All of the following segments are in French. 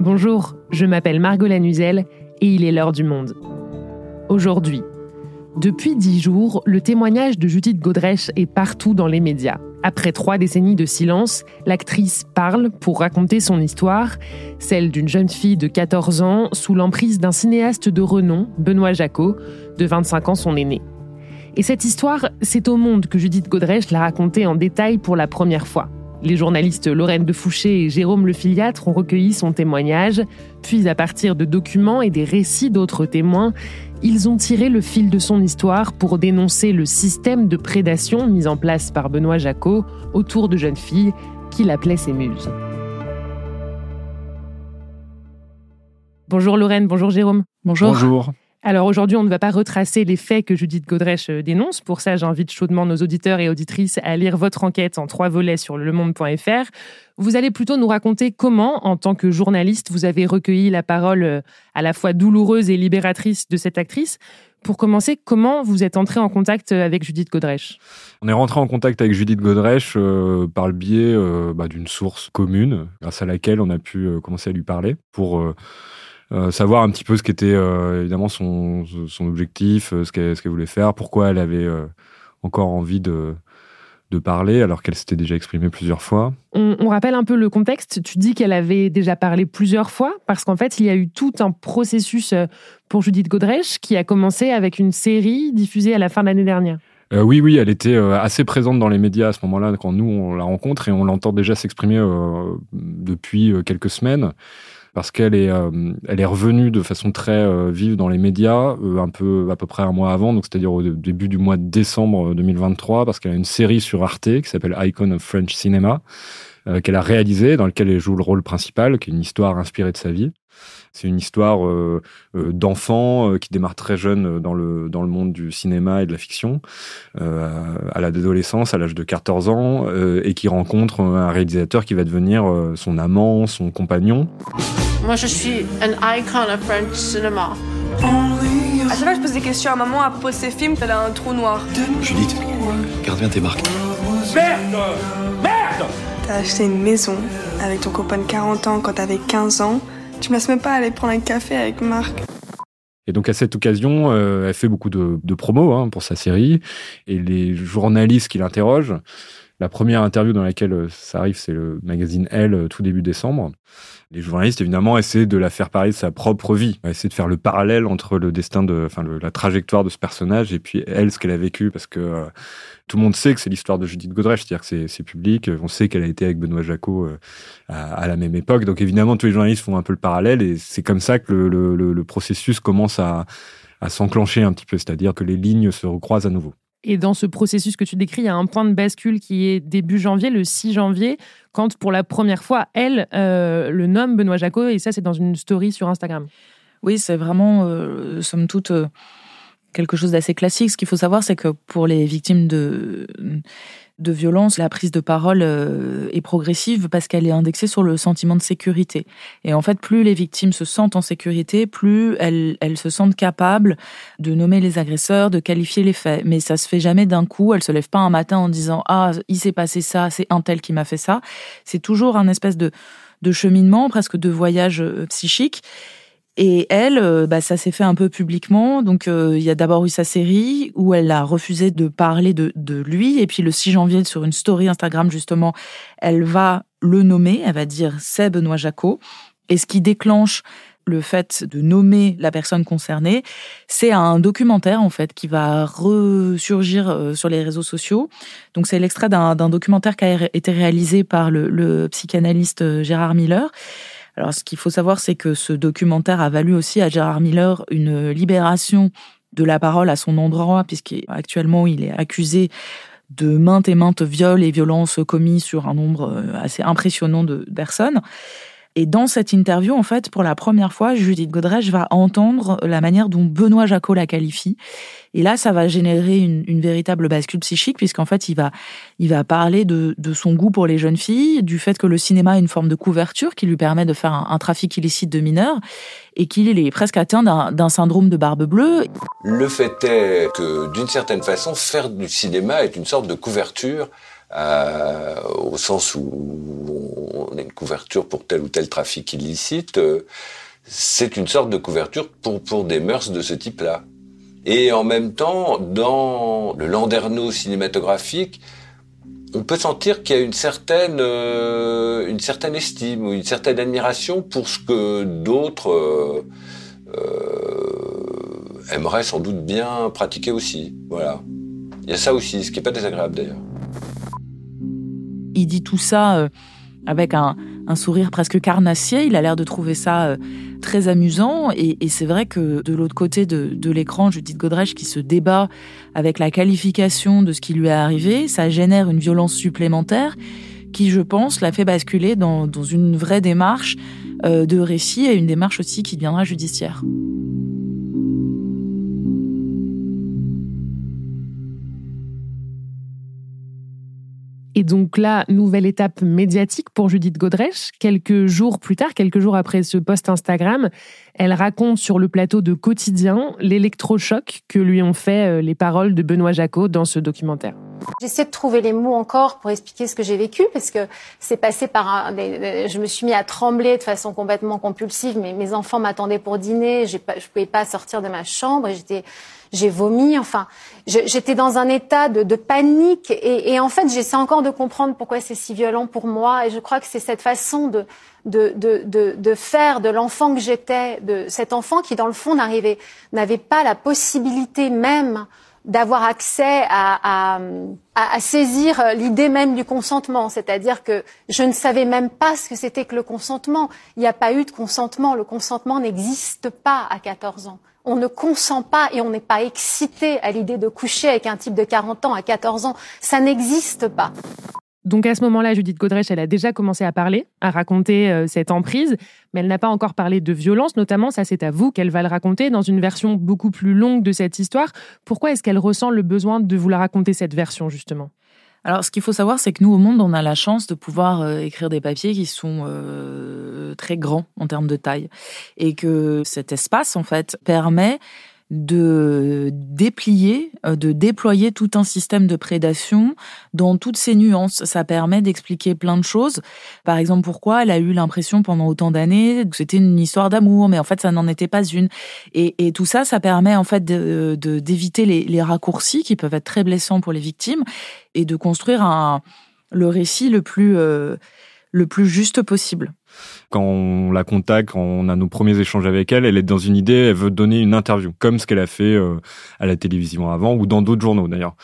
Bonjour, je m'appelle Margot Lanuzel et il est l'heure du monde. Aujourd'hui, depuis dix jours, le témoignage de Judith Godrèche est partout dans les médias. Après trois décennies de silence, l'actrice parle pour raconter son histoire, celle d'une jeune fille de 14 ans sous l'emprise d'un cinéaste de renom, Benoît Jacot, de 25 ans son aîné. Et cette histoire, c'est au monde que Judith Godrèche l'a racontée en détail pour la première fois. Les journalistes Lorraine de Fouché et Jérôme Le Filiatre ont recueilli son témoignage, puis à partir de documents et des récits d'autres témoins, ils ont tiré le fil de son histoire pour dénoncer le système de prédation mis en place par Benoît Jacot autour de jeunes filles qu'il appelait ses muses. Bonjour Lorraine, bonjour Jérôme. Bonjour. Bonjour. Alors aujourd'hui, on ne va pas retracer les faits que Judith Godrèche euh, dénonce. Pour ça, j'invite chaudement nos auditeurs et auditrices à lire votre enquête en trois volets sur lemonde.fr. Vous allez plutôt nous raconter comment, en tant que journaliste, vous avez recueilli la parole euh, à la fois douloureuse et libératrice de cette actrice. Pour commencer, comment vous êtes entré en contact euh, avec Judith Godrèche? On est rentré en contact avec Judith Godrèche par le biais bah, d'une source commune, grâce à laquelle on a pu commencer à lui parler pour savoir un petit peu ce qu'était euh, évidemment son, son objectif, euh, ce qu'elle voulait faire, pourquoi elle avait encore envie de, de parler alors qu'elle s'était déjà exprimée plusieurs fois. On, on, rappelle un peu le contexte. Tu dis qu'elle avait déjà parlé plusieurs fois parce qu'en fait, il y a eu tout un processus pour Judith Godrèche qui a commencé avec une série diffusée à la fin de l'année dernière. Euh, oui, oui, elle était assez présente dans les médias à ce moment-là quand nous on la rencontre et on l'entend déjà s'exprimer euh, depuis quelques semaines parce qu'elle est, euh, elle est revenue de façon très euh, vive dans les médias, euh, un peu à peu près un mois avant, donc c'est-à-dire au début du mois de décembre 2023, parce qu'elle a une série sur Arte qui s'appelle Icon of French Cinema, qu'elle a réalisée, dans laquelle elle joue le rôle principal, qui est une histoire inspirée de sa vie. C'est une histoire euh, euh, d'enfant euh, qui démarre très jeune dans le, dans le monde du cinéma et de la fiction, à l'adolescence, à l'âge de 14 ans, et qui rencontre un réalisateur qui va devenir son amant, son compagnon. Moi, je suis un icon of French cinema. À chaque fois, je pose des questions à maman à propos de ces films, elle a un trou noir. Judith, garde bien tes marques. Merde Merde T'as acheté une maison avec ton copain de 40 ans quand t'avais 15 ans. Tu me laisses même pas aller prendre un café avec Marc. Et donc à cette occasion, euh, elle fait beaucoup de, promos hein, pour sa série. Et les journalistes qui l'interrogent, la première interview dans laquelle euh, ça arrive, c'est le magazine Elle, euh, tout début décembre. Les journalistes, évidemment, essaient de la faire parler de sa propre vie, essaient de faire le parallèle entre le destin de, enfin, la trajectoire de ce personnage et puis elle, ce qu'elle a vécu, parce que euh, tout le monde sait que c'est l'histoire de Judith Godrèche, c'est-à-dire que c'est public. On sait qu'elle a été avec Benoît Jacot à, la même époque, donc évidemment, tous les journalistes font un peu le parallèle et c'est comme ça que le, processus commence à s'enclencher un petit peu, c'est-à-dire que les lignes se recroisent à nouveau. Et dans ce processus que tu décris, il y a un point de bascule qui est début janvier, le 6 janvier, quand pour la première fois, elle euh, le nomme Benoît Jacot, et ça c'est dans une story sur Instagram. Oui, c'est vraiment, euh, somme toute, euh, quelque chose d'assez classique. Ce qu'il faut savoir, c'est que pour les victimes de de violence, la prise de parole euh, est progressive parce qu'elle est indexée sur le sentiment de sécurité. Et en fait, plus les victimes se sentent en sécurité, plus elles, elles se sentent capables de nommer les agresseurs, de qualifier les faits. Mais ça se fait jamais d'un coup. Elles se lèvent pas un matin en disant ah il s'est passé ça, c'est un tel qui m'a fait ça. C'est toujours un espèce de de cheminement, presque de voyage euh, psychique. Et elle, euh, bah, ça s'est fait un peu publiquement. Donc, euh, il y a d'abord eu sa série où elle a refusé de parler de, de, lui. Et puis, le 6 janvier, sur une story Instagram, justement, elle va le nommer. Elle va dire c'est Benoît Jacot. Et ce qui déclenche le fait de nommer la personne concernée, c'est un documentaire en fait qui va ressurgir euh, sur les réseaux sociaux. Donc c'est l'extrait d'un documentaire qui a été réalisé par le, le psychanalyste Gérard Miller alors, ce qu'il faut savoir, c'est que ce documentaire a valu aussi à Gérard Miller une libération de la parole à son endroit, puisqu'actuellement, il est accusé de maintes et maintes viols et violences commis sur un nombre euh, assez impressionnant de personnes. Et dans cette interview, en fait, pour la première fois, Judith Godrèche va entendre la manière dont Benoît Jacot la qualifie. Et là, ça va générer une, véritable bascule psychique, puisqu'en fait, il va, il va parler de, son goût pour les jeunes filles, du fait que le cinéma est une forme de couverture qui lui permet de faire un, trafic illicite de mineurs, et qu'il est presque atteint d'un syndrome de barbe bleue. Le fait est que, d'une certaine façon, faire du cinéma est une sorte de couverture euh, au sens où on a une couverture pour tel ou tel trafic illicite, euh, c'est une sorte de couverture pour, pour des mœurs de ce type-là. Et en même temps, dans le landerneau cinématographique, on peut sentir qu'il y a une certaine, euh, une certaine estime ou une certaine admiration pour ce que d'autres euh, euh, aimeraient sans doute bien pratiquer aussi. Voilà. Il y a ça aussi, ce qui n'est pas désagréable d'ailleurs. Il dit tout ça avec un, sourire presque carnassier. Il a l'air de trouver ça euh, très amusant. Et, c'est vrai que de l'autre côté de, l'écran, Judith Godrèche qui se débat avec la qualification de ce qui lui est arrivé, ça génère une violence supplémentaire qui, je pense, l'a fait basculer dans, une vraie démarche euh, de récit et une démarche aussi qui deviendra judiciaire. Et donc là, nouvelle étape médiatique pour Judith Godrèche. Quelques jours plus tard, quelques jours après ce post Instagram, elle raconte sur le plateau de Quotidien l'électrochoc que lui ont fait euh, les paroles de Benoît Jacot dans ce documentaire. J'essaie de trouver les mots encore pour expliquer ce que j'ai vécu parce que c'est passé par un, je me suis mis à trembler de façon complètement compulsive. Mais mes enfants m'attendaient pour dîner, je ne pouvais pas sortir de ma chambre et j'étais j'ai vomi. Enfin, j'étais dans un état de, panique et, et, en fait, j'essaie encore de comprendre pourquoi c'est si violent pour moi. Et je crois que c'est cette façon de, faire de l'enfant que j'étais, de cet enfant qui, dans le fond, n'arrivait, n'avait pas la possibilité même d'avoir accès à, saisir l'idée même du consentement. C'est-à-dire que je ne savais même pas ce que c'était que le consentement. Il n'y a pas eu de consentement. Le consentement n'existe pas à 14 ans on ne consent pas et on n'est pas excité à l'idée de coucher avec un type de 40 ans à 14 ans. Ça n'existe pas. Donc à ce moment-là, Judith Godrèche, elle a déjà commencé à parler, à raconter euh, cette emprise, mais elle n'a pas encore parlé de violence, notamment, ça c'est à vous qu'elle va le raconter dans une version beaucoup plus longue de cette histoire. Pourquoi est-ce qu'elle ressent le besoin de vous la raconter cette version, justement? Alors, ce qu'il faut savoir, c'est que nous, au monde, on a la chance de pouvoir euh, écrire des papiers qui sont euh, très grands en termes de taille. Et que cet espace, en fait, permet de déplier, euh, de déployer tout un système de prédation dans toutes ses nuances. Ça permet d'expliquer plein de choses. Par exemple, pourquoi elle a eu l'impression pendant autant d'années que c'était une histoire d'amour, mais en fait, ça n'en était pas une. Et, tout ça, ça permet en fait d'éviter de, les, raccourcis qui peuvent être très blessants pour les victimes et de construire un, le récit le plus, euh, le plus juste possible. Quand on la contacte, quand on a nos premiers échanges avec elle, elle est dans une idée, elle veut donner une interview, comme ce qu'elle a fait euh, à la télévision avant ou dans d'autres journaux d'ailleurs.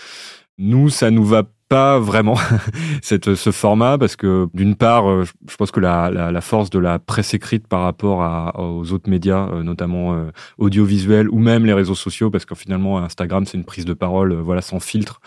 Nous, ça nous va pas vraiment cette, ce format parce que d'une part, euh, je pense que la, la, force de la presse écrite par rapport aux autres médias, euh, notamment euh, audiovisuels ou même les réseaux sociaux, parce que finalement Instagram c'est une prise de parole, voilà, sans filtre,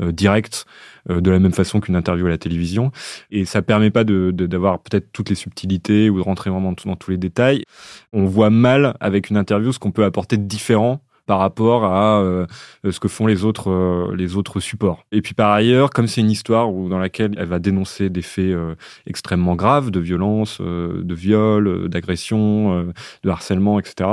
direct, de la même façon qu'une interview à la télévision, et ça permet pas de d'avoir peut-être toutes les subtilités ou de rentrer vraiment dans tous les détails. On voit mal avec une interview ce qu'on peut apporter de différent par rapport à euh, ce que font les autres, euh, les autres supports. Et puis par ailleurs, comme c'est une histoire où, dans laquelle elle va dénoncer des faits euh, extrêmement graves de violence, de viol, d'agression, de harcèlement, etc.,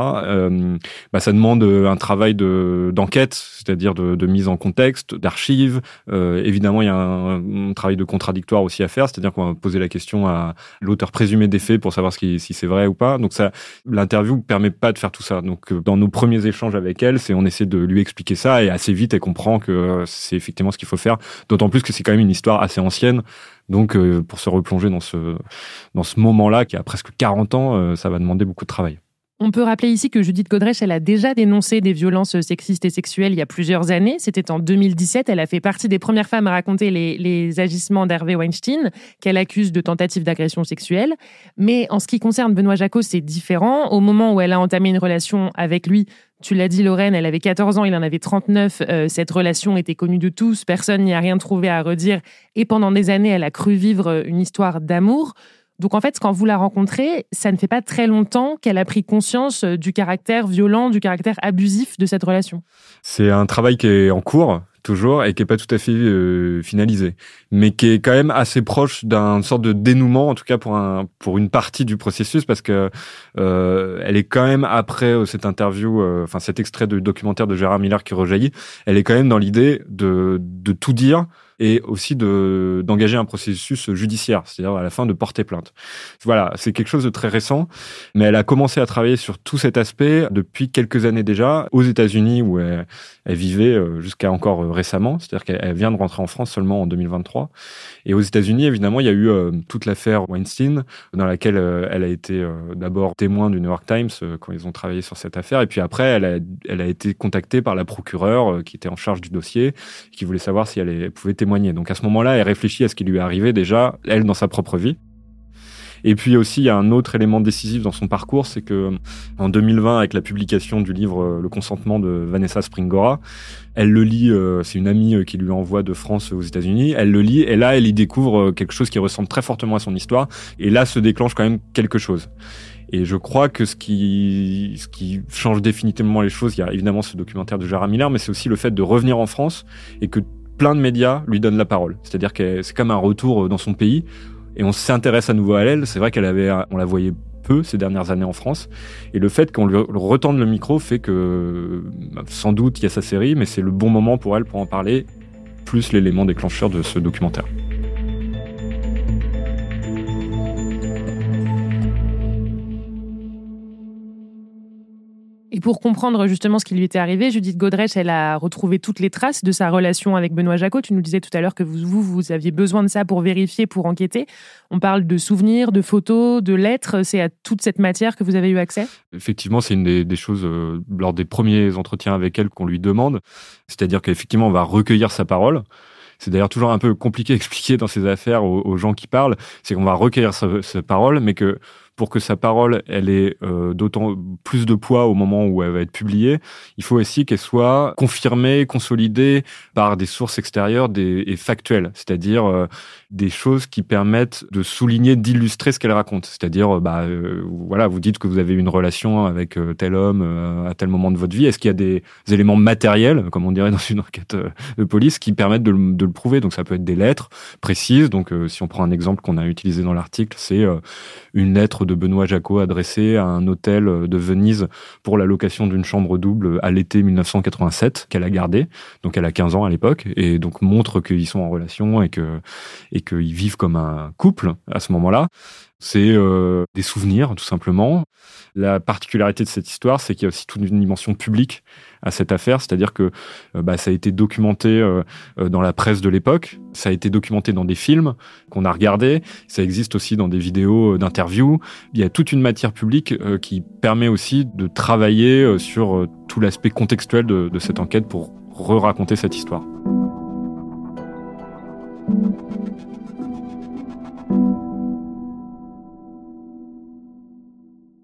bah, ça demande un travail de, d'enquête, c'est-à-dire de, mise en contexte, d'archives. évidemment, il y a un, travail de contradictoire aussi à faire, c'est-à-dire qu'on va poser la question à l'auteur présumé des faits pour savoir si c'est vrai ou pas. Donc ça, l'interview permet pas de faire tout ça. Donc dans nos premiers échanges avec c'est on essaie de lui expliquer ça et assez vite elle comprend que c'est effectivement ce qu'il faut faire. D'autant plus que c'est quand même une histoire assez ancienne. Donc euh, pour se replonger dans ce dans ce moment-là qui a presque 40 ans, euh, ça va demander beaucoup de travail. On peut rappeler ici que Judith Godrèche, elle a déjà dénoncé des violences sexistes et sexuelles il y a plusieurs années. C'était en 2017. Elle a fait partie des premières femmes à raconter les, agissements d'Hervé Weinstein, qu'elle accuse de tentative d'agression sexuelle. Mais en ce qui concerne Benoît Jacot, c'est différent. Au moment où elle a entamé une relation avec lui, tu l'as dit, Lorraine, elle avait 14 ans, il en avait 39. Euh, cette relation était connue de tous, personne n'y a rien trouvé à redire. Et pendant des années, elle a cru vivre une histoire d'amour. Donc en fait, quand vous la rencontrez, ça ne fait pas très longtemps qu'elle a pris conscience du caractère violent, du caractère abusif de cette relation. C'est un travail qui est en cours toujours et qui est pas tout à fait euh, finalisé, mais qui est quand même assez proche d'un sorte de dénouement, en tout cas pour un pour une partie du processus, parce que euh, elle est quand même après euh, cette interview, euh, enfin cet extrait de documentaire de Gérard Miller qui rejaillit, elle est quand même dans l'idée de de tout dire et aussi de d'engager un processus judiciaire, c'est-à-dire à la fin de porter plainte. Voilà, c'est quelque chose de très récent, mais elle a commencé à travailler sur tout cet aspect depuis quelques années déjà aux États-Unis où elle, vivait euh, jusqu'à encore euh, récemment, c'est-à-dire qu'elle vient de rentrer en France seulement en 2023. Et aux États-Unis, évidemment, il y a eu euh, toute l'affaire Weinstein dans laquelle elle a été d'abord témoin du New York Times quand ils ont travaillé sur cette affaire, et puis après, elle a, elle a été contactée par la procureure qui était en charge du dossier, qui voulait savoir si elle pouvait témoigner donc à ce moment-là, elle réfléchit à ce qui lui est arrivé déjà, elle, dans sa propre vie. Et puis aussi, il y a un autre élément décisif dans son parcours, c'est que en 2020, avec la publication du livre euh, Le consentement de Vanessa Springora, elle le lit, euh, c'est une amie euh, qui lui envoie de France aux États-Unis, elle le lit, et là, elle y découvre quelque chose qui ressemble très fortement à son histoire, et là se déclenche quand même quelque chose. Et je crois que ce qui, change définitivement les choses, il y a évidemment ce documentaire de Gérard Miller, mais c'est aussi le fait de revenir en France et que plein de médias lui donnent la parole. C'est-à-dire que c'est comme un retour dans son pays et on s'intéresse à nouveau à elle. C'est vrai qu'elle avait, on la voyait peu ces dernières années en France. Et le fait qu'on lui retende le micro fait que, sans doute, il y a sa série, mais c'est le bon moment pour elle pour en parler, plus l'élément déclencheur de ce documentaire. Pour comprendre justement ce qui lui était arrivé, Judith Godrèche, elle a retrouvé toutes les traces de sa relation avec Benoît Jacot. Tu nous disais tout à l'heure que vous, vous, aviez besoin de ça pour vérifier, pour enquêter. On parle de souvenirs, de photos, de lettres. C'est à toute cette matière que vous avez eu accès? Effectivement, c'est une des, choses euh, lors des premiers entretiens avec elle qu'on lui demande. C'est-à-dire qu'effectivement, on va recueillir sa parole. C'est d'ailleurs toujours un peu compliqué à expliquer dans ces affaires aux, gens qui parlent. C'est qu'on va recueillir sa, sa parole, mais que pour que sa parole elle ait euh, d'autant plus de poids au moment où elle va être publiée, il faut aussi qu'elle soit confirmée, consolidée par des sources extérieures des, et factuelles, c'est-à-dire euh, des choses qui permettent de souligner, d'illustrer ce qu'elle raconte. C'est-à-dire, euh, bah, voilà, vous dites que vous avez une relation avec tel homme à tel moment de votre vie. Est-ce qu'il y a des éléments matériels, comme on dirait dans une enquête de police, qui permettent de le, de le prouver? Donc ça peut être des lettres précises. Donc si on prend un exemple qu'on a utilisé dans l'article, c'est une lettre de Benoît Jacot adressé à un hôtel de Venise pour la location d'une chambre double à l'été 1987 qu'elle a gardé. Donc elle a 15 ans à l'époque et donc montre qu'ils sont en relation et que qu'ils vivent comme un couple à ce moment-là. C'est euh, des souvenirs, tout simplement. La particularité de cette histoire, c'est qu'il y a aussi toute une dimension publique à cette affaire, c'est-à-dire que euh, bah, ça a été documenté euh, dans la presse de l'époque, ça a été documenté dans des films qu'on a regardés, ça existe aussi dans des vidéos d'interviews. Il y a toute une matière publique qui permet aussi de travailler sur tout l'aspect contextuel de, de cette enquête pour re-raconter cette histoire.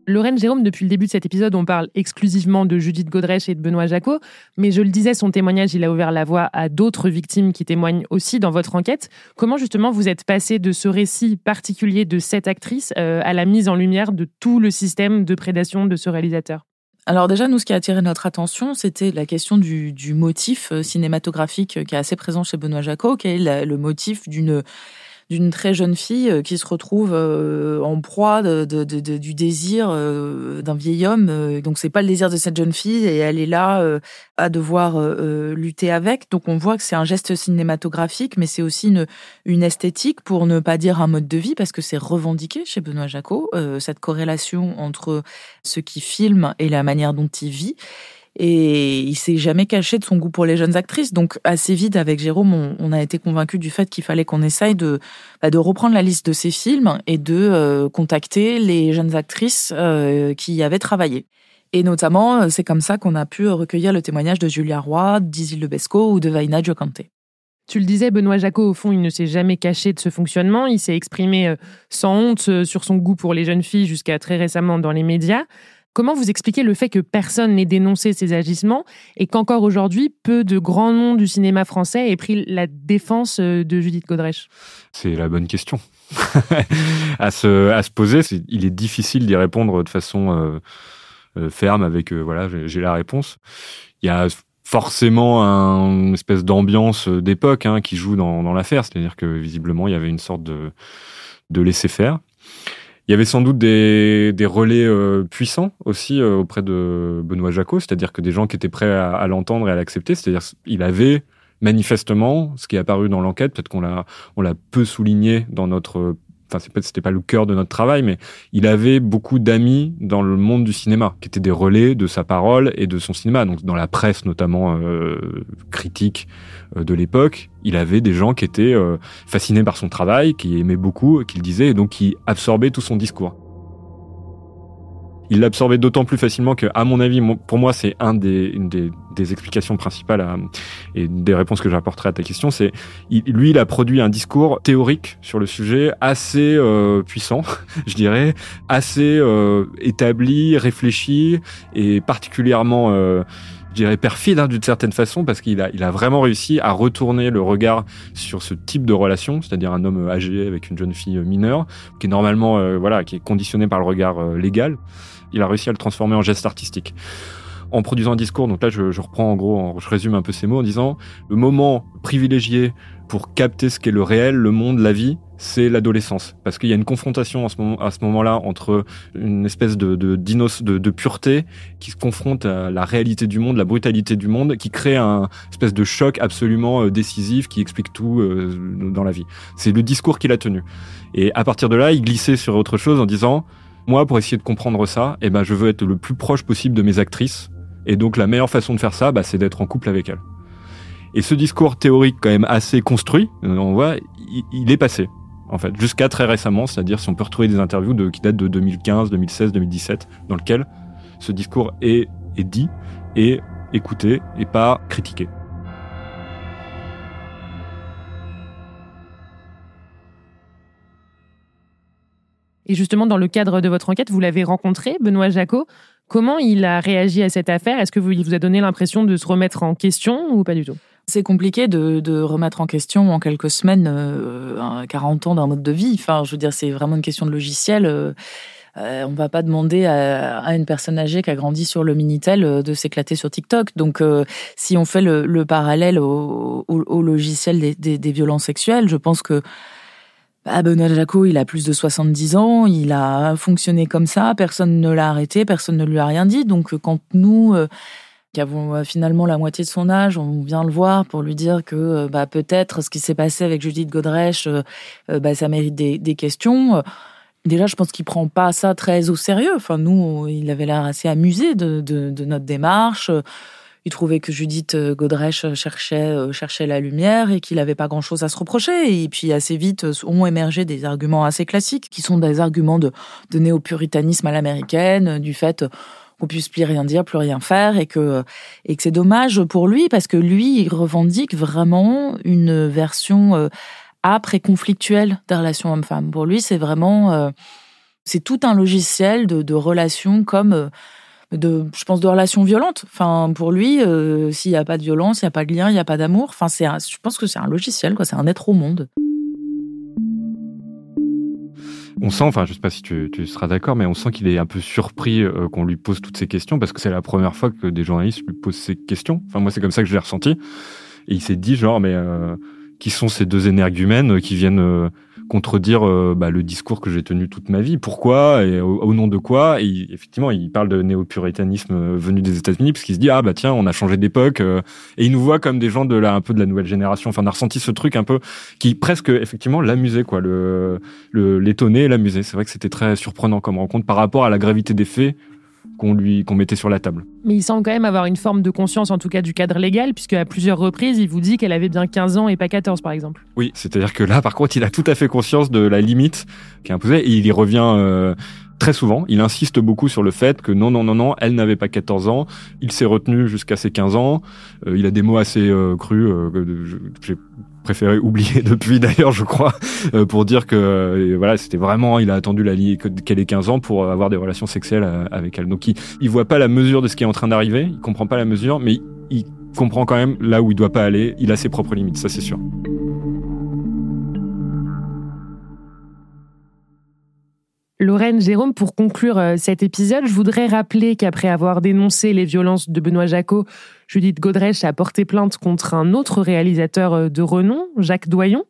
Lorraine Jérôme, depuis le début de cet épisode, on parle exclusivement de Judith Godrèche et de Benoît Jacot, mais je le disais, son témoignage, il a ouvert la voie à d'autres victimes qui témoignent aussi dans votre enquête. Comment justement vous êtes passé de ce récit particulier de cette actrice euh, à la mise en lumière de tout le système de prédation de ce réalisateur? Alors déjà, nous, ce qui a attiré notre attention, c'était la question du, motif euh, cinématographique qui est assez présent chez Benoît Jacot, qui est le motif d'une d'une très jeune fille euh, qui se retrouve euh, en proie de, de, de, du désir euh, d'un vieil homme. Donc c'est pas le désir de cette jeune fille et elle est là à devoir lutter avec. Donc on voit que c'est un geste cinématographique, mais c'est aussi une, une esthétique pour ne pas dire un mode de vie parce que c'est revendiqué chez Benoît Jacot cette corrélation entre ce qui filme et la manière dont il vit. Et il s'est jamais caché de son goût pour les jeunes actrices. Donc assez vite avec Jérôme, on, a été convaincu du fait qu'il fallait qu'on essaye de, bah, reprendre la liste de ses films et de euh, contacter les jeunes actrices euh, qui y avaient travaillé. Et notamment, euh, c'est comme ça qu'on a pu recueillir le témoignage de Julia Roy, d'Isil Lebesco ou de Vaina Giocante. Tu le disais, Benoît Jacot, au fond, il ne s'est jamais caché de ce fonctionnement. Il s'est exprimé sans honte sur son goût pour les jeunes filles jusqu'à très récemment dans les médias. Comment vous expliquez le fait que personne n'ait dénoncé ces agissements et qu'encore aujourd'hui, peu de grands noms du cinéma français aient pris la défense euh, de Judith Godrèche? C'est la bonne question. à, se, à se poser. il est difficile d'y répondre de façon ferme avec voilà, j'ai la réponse. Il y a forcément une espèce d'ambiance d'époque hein, qui joue dans, dans l'affaire, c'est-à-dire que visiblement il y avait une sorte de, de laisser faire. Il y avait sans doute des, des relais euh, puissants aussi euh, auprès de Benoît Jacot, c'est-à-dire que des gens qui étaient prêts à, à l'entendre et à l'accepter, c'est-à-dire il avait manifestement, ce qui est apparu dans l'enquête, peut-être qu'on l'a on l'a peu souligné dans notre enfin c'était pas le cœur de notre travail, mais il avait beaucoup d'amis dans le monde du cinéma, qui étaient des relais de sa parole et de son cinéma. Donc dans la presse notamment euh, critique euh, de l'époque, il avait des gens qui étaient euh, fascinés par son travail, qui aimaient beaucoup, qu'il disait, et donc qui absorbaient tout son discours il l'absorbait d'autant plus facilement que, à mon avis, pour moi, c'est un des, une des, des, explications principales à, et des réponses que j'apporterai à ta question. C'est lui, il a produit un discours théorique sur le sujet assez euh, puissant, je dirais, assez euh, établi, réfléchi et particulièrement euh, je dirais perfide hein, d'une certaine façon parce qu'il a, il a vraiment réussi à retourner le regard sur ce type de relation, c'est-à-dire un homme âgé avec une jeune fille mineure, qui est normalement euh, voilà, qui est conditionné par le regard euh, légal il a réussi à le transformer en geste artistique. En produisant un discours, donc là je, reprends en gros, je résume un peu ces mots en disant le moment privilégié pour capter ce qu'est le réel, le monde, la vie, c'est l'adolescence. Parce qu'il y a une confrontation en ce moment, à ce moment-là entre une espèce de, de, de, de, pureté qui se confronte à la réalité du monde, la brutalité du monde, qui crée un espèce de choc absolument euh, décisif qui explique tout euh, dans la vie. C'est le discours qu'il a tenu. Et à partir de là, il glissait sur autre chose en disant moi, pour essayer de comprendre ça, eh ben, je veux être le plus proche possible de mes actrices. Et donc, la meilleure façon de faire ça, bah, c'est d'être en couple avec elles. Et ce discours théorique, quand même assez construit, euh, on voit, il, est passé, en fait, jusqu'à très récemment, c'est-à-dire si on peut retrouver des interviews qui datent de 2015, 2016, 2017, dans lequel ce discours est dit, et écouté, et pas critiqué. Et justement, dans le cadre de votre enquête, vous l'avez rencontré, Benoît Jacot. Comment il a réagi à cette affaire? Est-ce que vous, il vous a donné l'impression de se remettre en question ou pas du tout? C'est compliqué de, remettre en question en quelques semaines 40 euh, ans d'un mode de vie. Enfin, je veux dire, c'est vraiment une question de logiciel. Euh, euh, on va pas demander à, une personne âgée qui a grandi sur le Minitel de s'éclater sur TikTok. Donc, si on fait le, parallèle au, logiciel des, violences sexuelles, je pense que bah, Benoît Jacot, il a plus de 70 ans, il a fonctionné comme ça, personne ne l'a arrêté, personne ne lui a rien dit. Donc euh, quand nous, euh, qui avons euh, finalement la moitié de son âge, on vient le voir pour lui dire que bah, peut-être ce qui s'est passé avec Judith Godrèche, bah, ça mérite des, questions. Déjà, je pense qu'il prend pas ça très au sérieux. Enfin, nous, il avait l'air assez amusé de notre démarche. Il trouvait que Judith euh, Godrèche cherchait, euh, cherchait la lumière et qu'il n'avait pas grand-chose à se reprocher. Et puis assez vite euh, ont émergé des arguments assez classiques, qui sont des arguments de, de néo-puritanisme à l'américaine, du fait qu'on puisse plus rien dire, plus rien faire, et que, et que c'est dommage pour lui, parce que lui, il revendique vraiment une version âpre et conflictuelle des relations hommes-femmes. Pour lui, c'est vraiment... c'est tout un logiciel de relations comme de, je pense, de relations violentes. Enfin, pour lui, euh, s'il n'y a pas de violence, il n'y a pas de lien, il n'y a pas d'amour. Enfin, c'est, je pense que c'est un logiciel, quoi. C'est un être au monde. On sent, enfin, je sais pas si tu, seras d'accord, mais on sent qu'il est un peu surpris euh, qu'on lui pose toutes ces questions parce que c'est la première fois que des journalistes lui posent ces questions. Enfin, moi, c'est comme ça que je l'ai ressenti. Et il s'est dit, genre, mais euh, qui sont ces deux énergumènes qui viennent contredire euh, bah, le discours que j'ai tenu toute ma vie. Pourquoi et au, nom de quoi Et effectivement, il parle de néo-puritanisme euh, venu des États-Unis parce qu'il se dit ah bah tiens, on a changé d'époque euh, et il nous voit comme des gens de la un peu de la nouvelle génération. Enfin, on a ressenti ce truc un peu qui presque effectivement l'amusait quoi, le l'étonner, l'amuser. C'est vrai que c'était très surprenant comme rencontre par rapport à la gravité des faits qu'on lui qu'on mettait sur la table. Mais il semble quand même avoir une forme de conscience, en tout cas du cadre légal, puisque à plusieurs reprises, il vous dit qu'elle avait bien 15 ans et pas 14, par exemple. Oui, c'est-à-dire que là, par contre, il a tout à fait conscience de la limite qui est imposée et il y revient. Euh, très souvent, il insiste beaucoup sur le fait que non, non, non, non, elle n'avait pas 14 ans, il s'est retenu jusqu'à ses 15 ans, euh, il a des mots assez euh, crus, j'ai préféré oublier depuis d'ailleurs, je crois, euh, pour dire que euh, voilà, c'était vraiment, il a attendu la qu'elle ait 15 ans pour avoir des relations sexuelles euh, avec elle. Donc il, il voit pas la mesure de ce qui est en train d'arriver, il comprend pas la mesure, mais il comprend quand même là où il doit pas aller. Il a ses propres limites, ça c'est sûr. Lorraine Jérôme, pour conclure euh, cet épisode, je voudrais rappeler qu'après avoir dénoncé les violences de Benoît Jacot, Judith Godrèche a porté plainte contre un autre réalisateur euh, de renom, Jacques Doyon,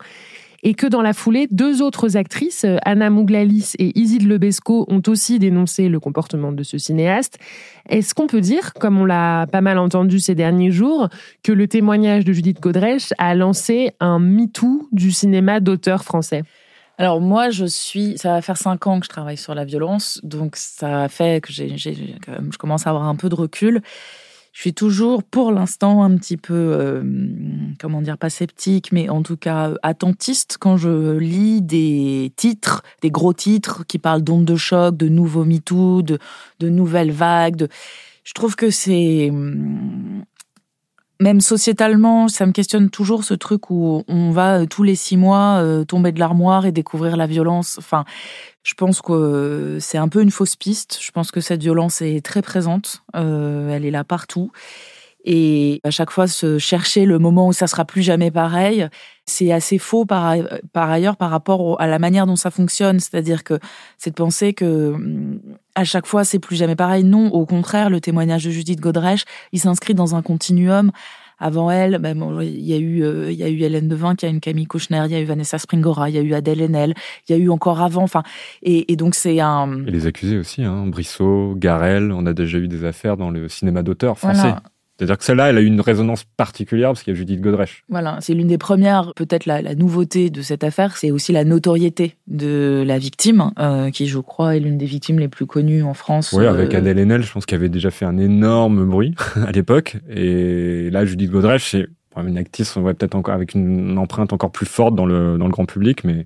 et que dans la foulée, deux autres actrices, euh, Anna Mouglalis et Isid Lebesco, ont aussi dénoncé le comportement de ce cinéaste. Est-ce qu'on peut dire, comme on l'a pas mal entendu ces derniers jours, que le témoignage de Judith Godrèche a lancé un MeToo du cinéma d'auteur français? Alors moi, je suis, ça va faire cinq ans que je travaille sur la violence, donc ça fait que j'ai, je commence à avoir un peu de recul. Je suis toujours, pour l'instant, un petit peu, euh, comment dire, pas sceptique, mais en tout cas attentiste quand je lis des titres, des gros titres qui parlent d'ondes de choc, de nouveaux MeToo, de, de nouvelles vagues. De... Je trouve que c'est même sociétalement, ça me questionne toujours ce truc où on va euh, tous les six mois euh, tomber de l'armoire et découvrir la violence. Enfin, je pense que euh, c'est un peu une fausse piste. Je pense que cette violence est très présente. elle est là partout. Et à chaque fois, se chercher le moment où ça sera plus jamais pareil, c'est assez faux par, par ailleurs par rapport à la manière dont ça fonctionne. C'est-à-dire que c'est de penser que à chaque fois c'est plus jamais pareil. Non, au contraire, le témoignage de Judith Godrèche, il s'inscrit dans un continuum. Avant elle, ben il y a eu, euh, il y a eu Hélène Devin, qui a une Camille Kouchner, il y a eu Vanessa Springora, il y a eu Adèle Haenel, il y a eu encore avant. Enfin, et, et donc c'est un. Et les accusés aussi, hein, Brissot, Garel. On a déjà eu des affaires dans le cinéma d'auteur français. C'est-à-dire que celle-là, elle a eu une résonance particulière parce qu'il y a Judith Godrèche. Voilà, c'est l'une des premières, peut-être la, la, nouveauté de cette affaire, c'est aussi la notoriété de la victime, euh, qui je crois est l'une des victimes les plus connues en France. Oui, avec euh, Adèle Haenel, je pense qu'elle avait déjà fait un énorme bruit à l'époque. Et là, Judith Godrèche, c'est une actrice, on voit peut-être encore avec une empreinte encore plus forte dans le, dans le grand public, mais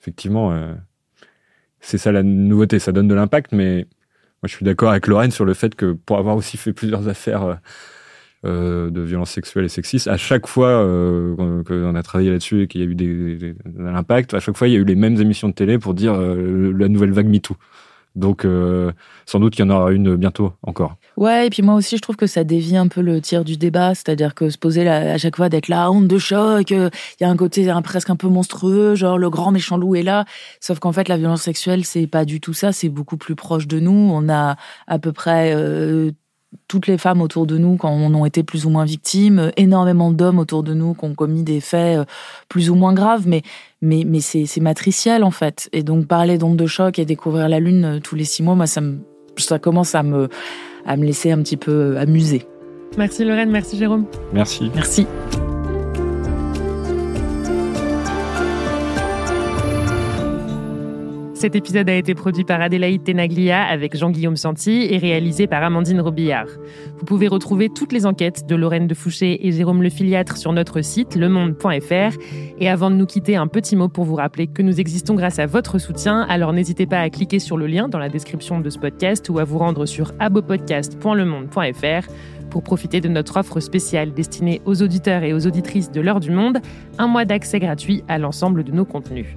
effectivement, euh, c'est ça la nouveauté, ça donne de l'impact, mais moi je suis d'accord avec Lorraine sur le fait que pour avoir aussi fait plusieurs affaires euh, de violences sexuelles et sexistes. À chaque fois euh, qu'on a travaillé là-dessus et qu'il y a eu des, des, de l'impact, à chaque fois il y a eu les mêmes émissions de télé pour dire euh, la nouvelle vague MeToo. Donc sans doute qu'il y en aura une bientôt encore. Ouais, et puis moi aussi je trouve que ça dévie un peu le tir du débat, c'est-à-dire que se poser à chaque fois d'être la honte de choc, il y a un côté presque un peu monstrueux, genre le grand méchant loup est là, sauf qu'en fait la violence sexuelle c'est pas du tout ça, c'est beaucoup plus proche de nous. On a à peu près toutes les femmes autour de nous quand on ont été plus ou moins victimes, énormément d'hommes autour de nous qui ont commis des faits euh, plus ou moins graves, mais, mais, mais c'est, matriciel en fait. Et donc parler d'onde de choc et découvrir la lune euh, tous les six mois, moi ça, me, ça commence à me, à me laisser un petit peu euh, amuser. Merci Lorraine, merci Jérôme. Merci. Merci. Cet épisode a été produit par Adélaïde Tenaglia avec Jean-Guillaume Santi et réalisé par Amandine Robillard. Vous pouvez retrouver toutes les enquêtes de Lorraine de Fouché et Jérôme Le Filiatre sur notre site lemonde.fr. Et avant de nous quitter, un petit mot pour vous rappeler que nous existons grâce à votre soutien. Alors n'hésitez pas à cliquer sur le lien dans la description de ce podcast ou à vous rendre sur abopodcast.lemonde.fr pour profiter de notre offre spéciale destinée aux auditeurs et aux auditrices de l'heure du monde, un mois d'accès gratuit à l'ensemble de nos contenus.